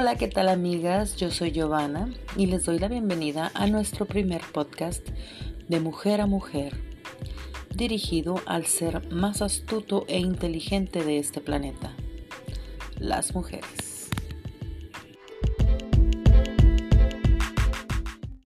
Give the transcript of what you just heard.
Hola, ¿qué tal amigas? Yo soy Giovanna y les doy la bienvenida a nuestro primer podcast de Mujer a Mujer, dirigido al ser más astuto e inteligente de este planeta, las mujeres.